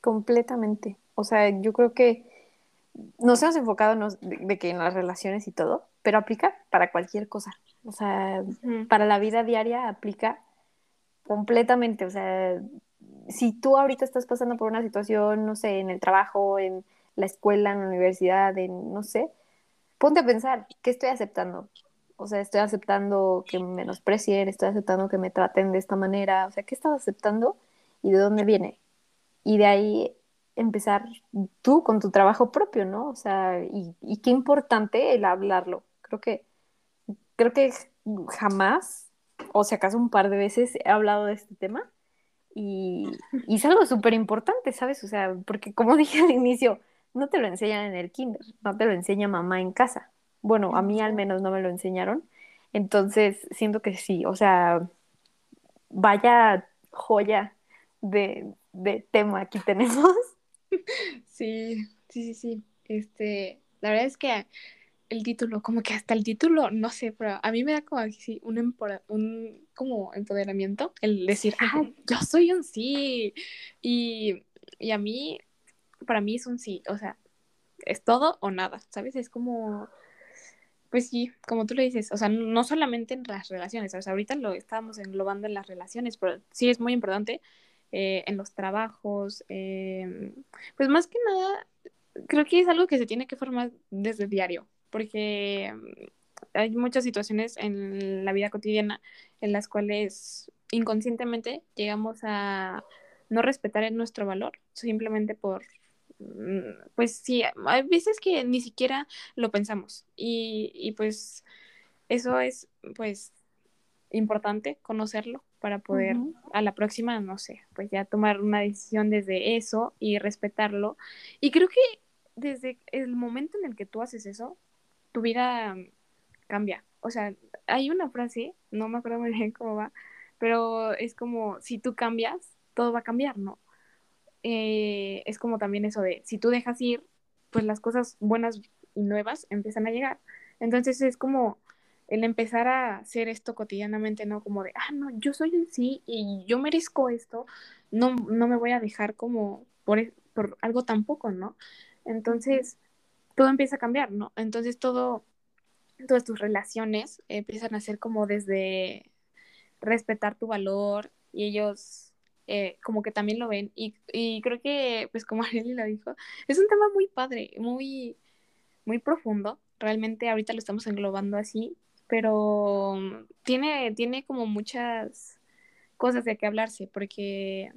Completamente. O sea, yo creo que nos hemos enfocado de, que en las relaciones y todo, pero aplica para cualquier cosa. O sea, para la vida diaria aplica completamente. O sea, si tú ahorita estás pasando por una situación, no sé, en el trabajo, en la escuela, en la universidad, en, no sé, ponte a pensar, ¿qué estoy aceptando? O sea, estoy aceptando que me menosprecien, estoy aceptando que me traten de esta manera, o sea, ¿qué estás aceptando y de dónde viene? Y de ahí empezar tú con tu trabajo propio, ¿no? O sea, y, y qué importante el hablarlo. Creo que, creo que jamás, o si acaso un par de veces he hablado de este tema y, es algo súper importante, ¿sabes? O sea, porque como dije al inicio, no te lo enseñan en el kinder, no te lo enseña mamá en casa. Bueno, a mí al menos no me lo enseñaron. Entonces, siento que sí, o sea, vaya joya de, de tema aquí tenemos. Sí, sí, sí, sí. Este, la verdad es que el título, como que hasta el título, no sé, pero a mí me da como así un, un como empoderamiento, el decir, ah, yo soy un sí. Y, y a mí, para mí es un sí, o sea, es todo o nada, ¿sabes? Es como, pues sí, como tú le dices, o sea, no solamente en las relaciones, sea, ahorita lo estábamos englobando en las relaciones, pero sí es muy importante eh, en los trabajos, eh, pues más que nada, creo que es algo que se tiene que formar desde diario, porque mm, hay muchas situaciones en la vida cotidiana en las cuales inconscientemente llegamos a no respetar nuestro valor simplemente por mm, pues sí, hay veces que ni siquiera lo pensamos y, y pues eso es pues importante conocerlo para poder a la próxima, no sé, pues ya tomar una decisión desde eso y respetarlo. Y creo que desde el momento en el que tú haces eso, tu vida cambia. O sea, hay una frase, no me acuerdo muy bien cómo va, pero es como, si tú cambias, todo va a cambiar, ¿no? Eh, es como también eso de, si tú dejas ir, pues las cosas buenas y nuevas empiezan a llegar. Entonces es como el empezar a hacer esto cotidianamente, ¿no? Como de, ah, no, yo soy un sí y yo merezco esto, no, no me voy a dejar como por, e, por algo tampoco, ¿no? Entonces, todo empieza a cambiar, ¿no? Entonces, todo, todas tus relaciones empiezan a ser como desde respetar tu valor y ellos eh, como que también lo ven. Y, y creo que, pues como Ariel lo dijo, es un tema muy padre, muy, muy profundo. Realmente ahorita lo estamos englobando así, pero tiene, tiene como muchas cosas de que hablarse, porque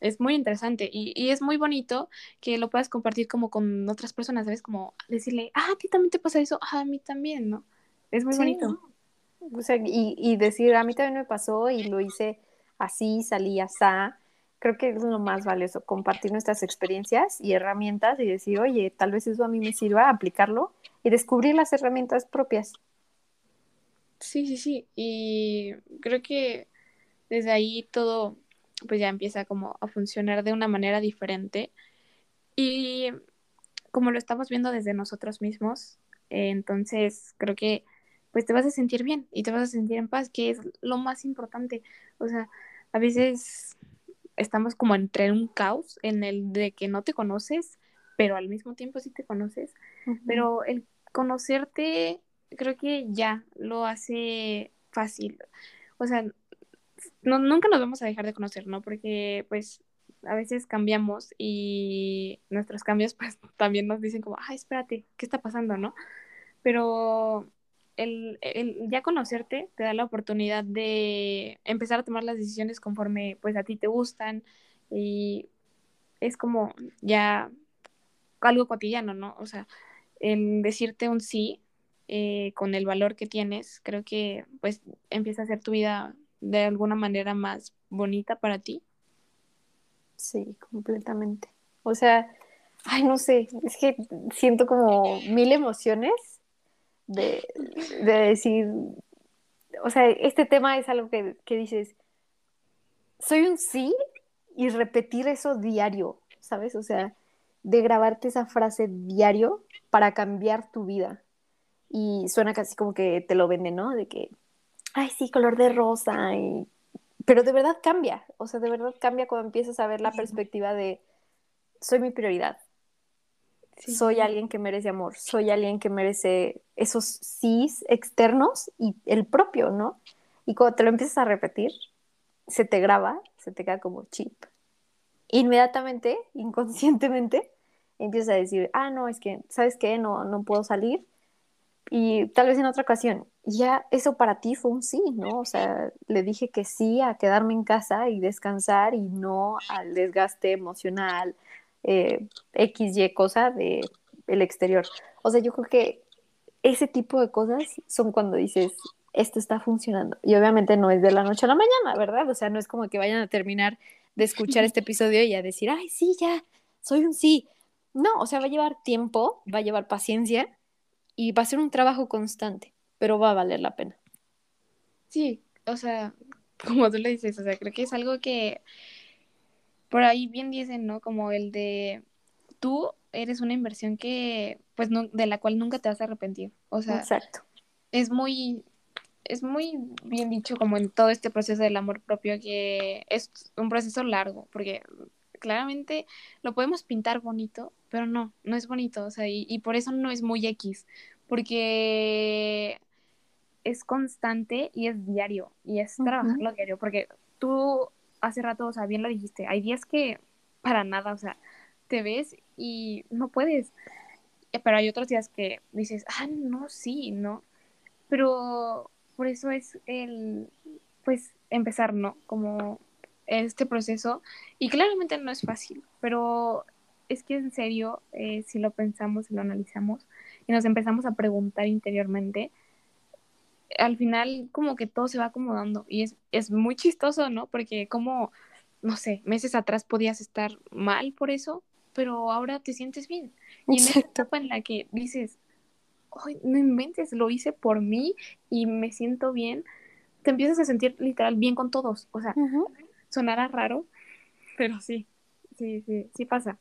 es muy interesante y, y, es muy bonito que lo puedas compartir como con otras personas, ¿sabes? Como decirle, ah, a ti también te pasa eso, ah, a mí también, ¿no? Es muy bonito. O sea, y, y, decir, a mí también me pasó y lo hice así, salí así. Creo que es lo más valioso, compartir nuestras experiencias y herramientas y decir, oye, tal vez eso a mí me sirva, aplicarlo y descubrir las herramientas propias. Sí, sí, sí. Y creo que desde ahí todo pues ya empieza como a funcionar de una manera diferente. Y como lo estamos viendo desde nosotros mismos, eh, entonces creo que pues te vas a sentir bien y te vas a sentir en paz, que es lo más importante. O sea, a veces estamos como entre un caos en el de que no te conoces, pero al mismo tiempo sí te conoces. Pero el conocerte creo que ya lo hace fácil. O sea, no, nunca nos vamos a dejar de conocer, ¿no? Porque pues a veces cambiamos y nuestros cambios pues también nos dicen como, ay, espérate, ¿qué está pasando, no? Pero el, el, ya conocerte te da la oportunidad de empezar a tomar las decisiones conforme pues a ti te gustan y es como ya algo cotidiano, ¿no? O sea, en decirte un sí eh, con el valor que tienes, creo que pues empieza a ser tu vida de alguna manera más bonita para ti. Sí, completamente. O sea, ay, no sé, es que siento como mil emociones de, decir, o sea, este tema es algo que, que dices, soy un sí y repetir eso diario, ¿sabes? O sea, de grabarte esa frase diario para cambiar tu vida y suena casi como que te lo venden, ¿no? De que, ay, sí, color de rosa, y... pero de verdad cambia, o sea, de verdad cambia cuando empiezas a ver la perspectiva de, soy mi prioridad, soy alguien que merece amor, soy alguien que merece esos sís externos y el propio, ¿no? Y cuando te lo empiezas a repetir, se te graba, se te queda como chip. Inmediatamente, inconscientemente, empiezas a decir, ah, no, es que, ¿sabes qué? No, no puedo salir y tal vez en otra ocasión, ya eso para ti fue un sí, ¿no? O sea, le dije que sí a quedarme en casa y descansar y no al desgaste emocional, eh, X, Y cosa de el exterior. O sea, yo creo que ese tipo de cosas son cuando dices, esto está funcionando. Y obviamente no es de la noche a la mañana, ¿verdad? O sea, no es como que vayan a terminar de escuchar este episodio y a decir, ay, sí, ya, soy un sí. No, o sea, va a llevar tiempo, va a llevar paciencia y va a ser un trabajo constante, pero va a valer la pena. Sí, o sea, como tú le dices, o sea, creo que es algo que por ahí bien dicen, ¿no? Como el de tú eres una inversión que, pues, no, de la cual nunca te vas a arrepentir. O sea, Exacto. es muy, es muy bien dicho como en todo este proceso del amor propio que es un proceso largo, porque claramente lo podemos pintar bonito, pero no, no es bonito, o sea, y, por eso no es muy X, porque es constante y es diario, y es trabajarlo diario, porque tú hace rato, o sea, bien lo dijiste, hay días que para nada, o sea, te ves y no puedes, eh, pero hay otros días que dices, ah, no, sí, no, pero por eso es el, pues, empezar, ¿no? Como este proceso y claramente no es fácil, pero es que en serio, eh, si lo pensamos y lo analizamos y nos empezamos a preguntar interiormente, al final como que todo se va acomodando y es, es muy chistoso, ¿no? Porque como, no sé, meses atrás podías estar mal por eso, pero ahora te sientes bien. Y en esa etapa en la que dices, Ay, no inventes, lo hice por mí y me siento bien, te empiezas a sentir literal bien con todos. O sea, sonará raro, pero sí, sí, sí, sí pasa.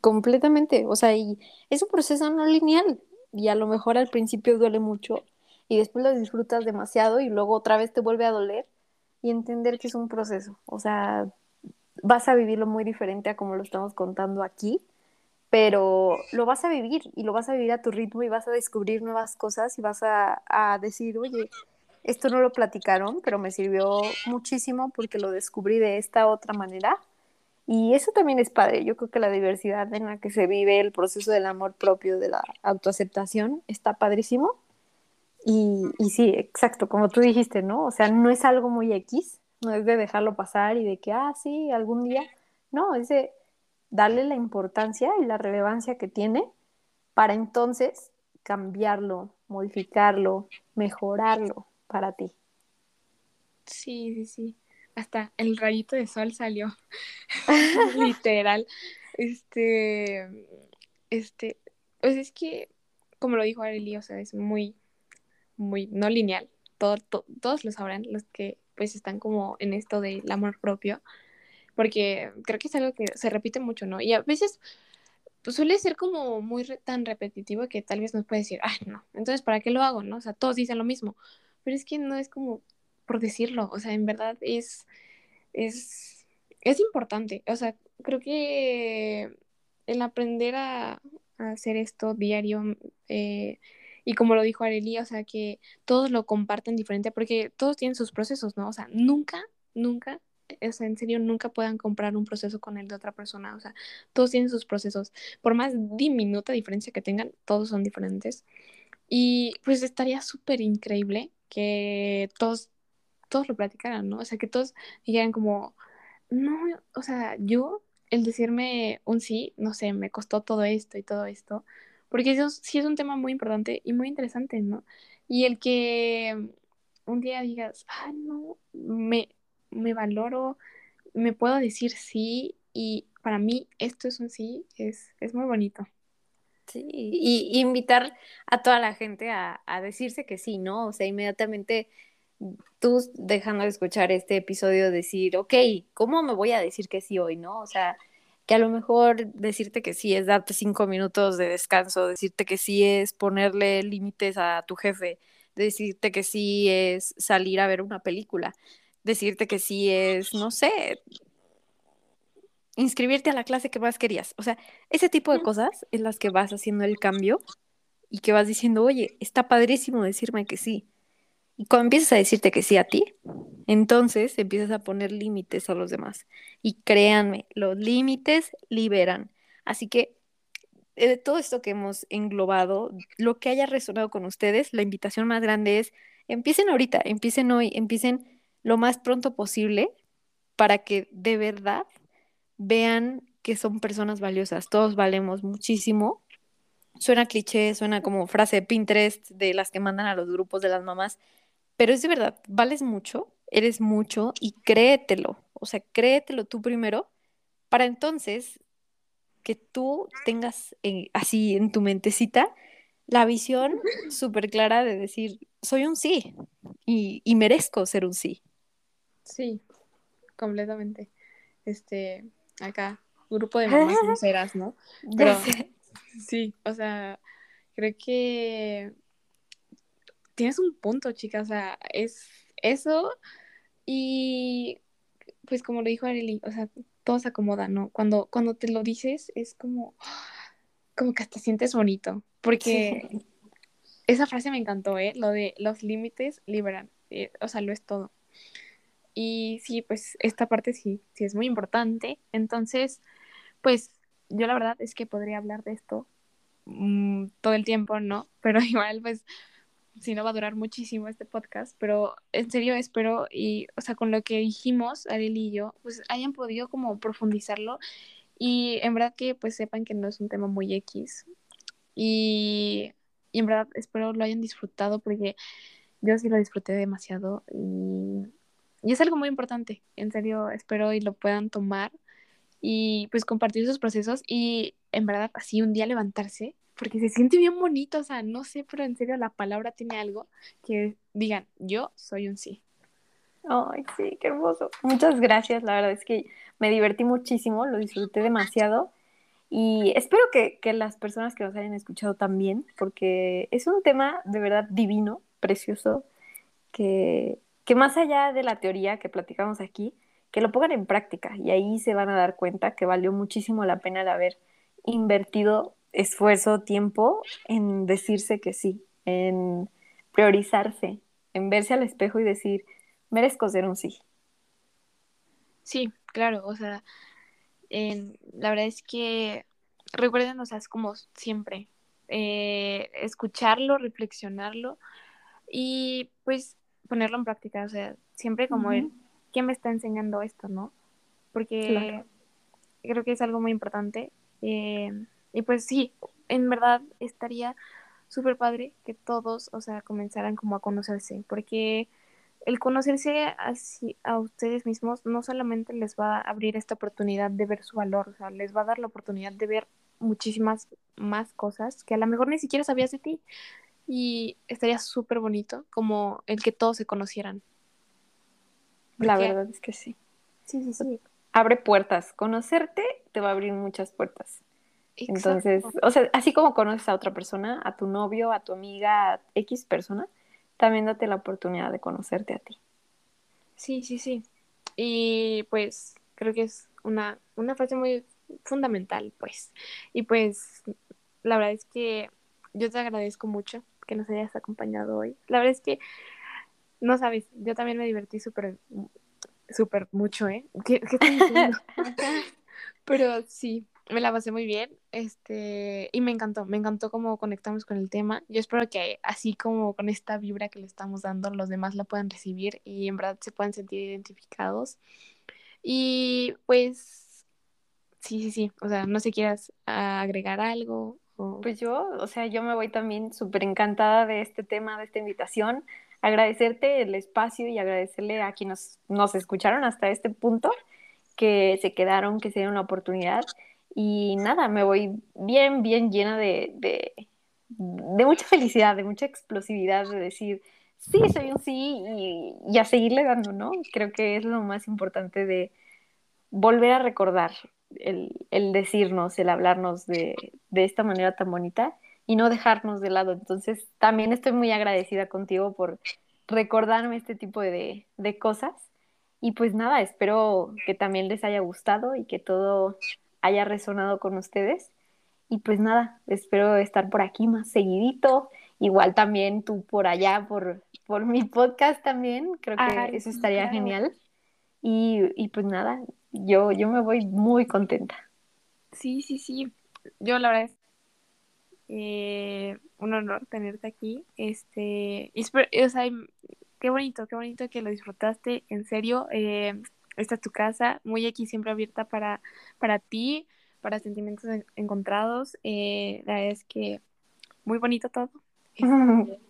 Completamente, o sea, y es un proceso no lineal y a lo mejor al principio duele mucho y después lo disfrutas demasiado y luego otra vez te vuelve a doler y entender que es un proceso. O sea, vas a vivirlo muy diferente a como lo estamos contando aquí, pero lo vas a vivir y lo vas a vivir a tu ritmo y vas a descubrir nuevas cosas y vas a, a decir, oye, esto no lo platicaron, pero me sirvió muchísimo porque lo descubrí de esta otra manera. Y eso también es padre. Yo creo que la diversidad en la que se vive el proceso del amor propio, de la autoaceptación, está padrísimo. Y, y sí, exacto, como tú dijiste, ¿no? O sea, no es algo muy X, no es de dejarlo pasar y de que, ah, sí, algún día. No, es de darle la importancia y la relevancia que tiene para entonces cambiarlo, modificarlo, mejorarlo para ti. Sí, sí, sí. Hasta el rayito de sol salió. Literal. Este, este, pues es que, como lo dijo Arely, o sea, es muy, muy no lineal. Todo, todos lo sabrán, los que pues están como en esto del amor propio, porque creo que es algo que se repite mucho, ¿no? Y a veces pues suele ser como muy tan repetitivo que tal vez nos puede decir, ay, no, entonces ¿para qué lo hago, no? O sea, todos dicen lo mismo, pero es que no es como por decirlo, o sea, en verdad es, es, es importante, o sea, creo que el aprender a, hacer esto diario, eh, y como lo dijo Arely, o sea, que todos lo comparten diferente porque todos tienen sus procesos, ¿no? O sea, nunca, nunca, o sea, en serio, nunca puedan comprar un proceso con el de otra persona, o sea, todos tienen sus procesos. Por más diminuta diferencia que tengan, todos son diferentes. Y pues estaría súper increíble que todos, todos lo platicaran, ¿no? O sea, que todos dijeran como, no, o sea, yo, el decirme un sí, no sé, me costó todo esto y todo esto, porque eso sí es un tema muy importante y muy interesante, ¿no? Y el que un día digas, ah, no, me, me valoro, me puedo decir sí y para mí esto es un sí, es, es muy bonito. Sí, y, invitar a toda la gente a, a, decirse que sí, ¿no? O sea, inmediatamente tú dejando de escuchar este episodio decir, ok, ¿cómo me voy a decir que sí hoy, no? O sea, que a lo mejor decirte que sí es darte cinco minutos de descanso, decirte que sí es ponerle límites a tu jefe, decirte que sí es salir a ver una película, decirte que sí es, no sé, inscribirte a la clase que más querías. O sea, ese tipo de cosas es las que vas haciendo el cambio y que vas diciendo, oye, está padrísimo decirme que sí. Y cuando empiezas a decirte que sí a ti, entonces empiezas a poner límites a los demás. Y créanme, los límites liberan. Así que de todo esto que hemos englobado, lo que haya resonado con ustedes, la invitación más grande es, empiecen ahorita, empiecen hoy, empiecen lo más pronto posible para que de verdad vean que son personas valiosas. Todos valemos muchísimo. Suena cliché, suena como frase de Pinterest de las que mandan a los grupos de las mamás, pero es de verdad, vales mucho, eres mucho y créetelo, o sea, créetelo tú primero para entonces que tú tengas así en tu mentecita la visión súper clara de decir, soy un sí y, y, merezco ser un sí. Sí, completamente. Este, acá, grupo de mamás serás, ¿no? Pero sí, o sea, creo que tienes un punto, chica, o sea, es eso y pues como lo dijo Arely, o sea, todo se acomoda, ¿no? Cuando, cuando te lo dices es como, como que hasta sientes bonito, porque esa frase me encantó, ¿eh? Lo de los límites liberan, eh, o sea, lo es todo. Y sí, pues esta parte sí, sí es muy importante. Entonces, pues yo la verdad es que podría hablar de esto mm, todo el tiempo, ¿no? Pero igual, pues si no va a durar muchísimo este podcast, pero en serio espero y, o sea, con lo que dijimos, Ariel y yo, pues hayan podido como profundizarlo y en verdad que pues sepan que no es un tema muy X y, y en verdad espero lo hayan disfrutado porque yo sí lo disfruté demasiado y, y es algo muy importante, en serio espero y lo puedan tomar y pues compartir sus procesos y en verdad así un día levantarse porque se siente bien bonito, o sea, no sé, pero en serio la palabra tiene algo que digan, yo soy un sí. Ay, sí, qué hermoso. Muchas gracias, la verdad es que me divertí muchísimo, lo disfruté demasiado y espero que, que las personas que nos hayan escuchado también, porque es un tema de verdad divino precioso que, que más allá de la teoría que platicamos aquí, que lo pongan en práctica y ahí se van a dar cuenta que valió muchísimo la pena de haber invertido esfuerzo, tiempo en decirse que sí, en priorizarse, en verse al espejo y decir, merezco ser un sí. Sí, claro, o sea, la verdad es que recuerden, o sea, es como siempre, eh, escucharlo, reflexionarlo y pues ponerlo en práctica, o sea, siempre como él, ¿quién me está enseñando esto, no? Porque creo que es algo muy importante. Eh, y pues sí, en verdad estaría súper padre que todos, o sea, comenzaran como a conocerse, porque el conocerse así a ustedes mismos no solamente les va a abrir esta oportunidad de ver su valor, o sea, les va a dar la oportunidad de ver muchísimas más cosas que a lo mejor ni siquiera sabías de ti. Y estaría súper bonito como el que todos se conocieran. La verdad es que sí. Sí, sí, sí. Abre puertas. Conocerte te va a abrir muchas puertas. Entonces, o sea, así como conoces a otra persona, a tu novio, a tu amiga, a X persona, también date la oportunidad de conocerte a ti. Sí, sí, sí. Y pues creo que es una, una fase muy fundamental, pues. Y pues la verdad es que yo te agradezco mucho que nos hayas acompañado hoy. La verdad es que, no sabes, yo también me divertí súper, súper mucho, ¿eh? ¿Qué? Pero sí, me la pasé muy bien, este, y me encantó, me encantó cómo conectamos con el tema. Yo espero que así como con esta vibra que le estamos dando, los demás la puedan recibir y en verdad se puedan sentir identificados. Y pues, sí, sí, sí, o sea, no sé quieras agregar algo. Pues yo, o sea, yo me voy también súper encantada de este tema, de esta invitación. Agradecerte el espacio y agradecerle a quienes nos escucharon hasta este punto, que se quedaron, que se dieron la oportunidad y nada, me voy bien, bien llena de, de, mucha felicidad, de mucha explosividad, de decir, sí, soy un sí y, a seguirle dando, ¿no? Creo que es lo más importante de volver a recordar el, el decirnos, el hablarnos de, de, esta manera tan bonita y no dejarnos de lado. Entonces, también estoy muy agradecida contigo por recordarme este tipo de, de cosas. Y pues nada, espero que también les haya gustado y que todo haya resonado con ustedes. Y pues nada, espero estar por aquí más seguidito. Igual también tú por allá, por, por mi podcast también. Creo que eso estaría genial. Y, y, pues nada, yo, yo me voy muy contenta. Sí, sí, sí. Yo la verdad es eh, un honor tenerte aquí. Este, y o sea, qué bonito, qué bonito que lo disfrutaste. En serio, eh, esta es tu casa, muy aquí siempre abierta para, para ti, para sentimientos encontrados. Eh, la verdad es que muy bonito todo. Este,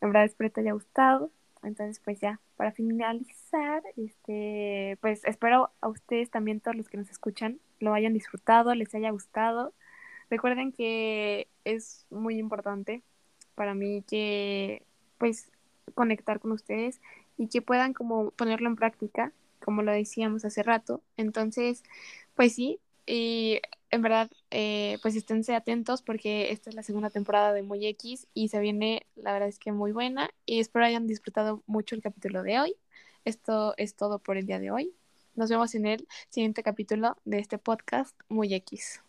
en verdad espero que te haya gustado. Entonces, pues ya, para finalizar, este, pues espero a ustedes también, todos los que nos escuchan, lo hayan disfrutado, les haya gustado. Recuerden que es muy importante para mí que, pues, conectar con ustedes y que puedan como ponerlo en práctica como lo decíamos hace rato. Entonces, pues sí, y en verdad, eh, pues esténse atentos porque esta es la segunda temporada de Muy X y se viene, la verdad es que muy buena y espero hayan disfrutado mucho el capítulo de hoy. Esto es todo por el día de hoy. Nos vemos en el siguiente capítulo de este podcast Muy X.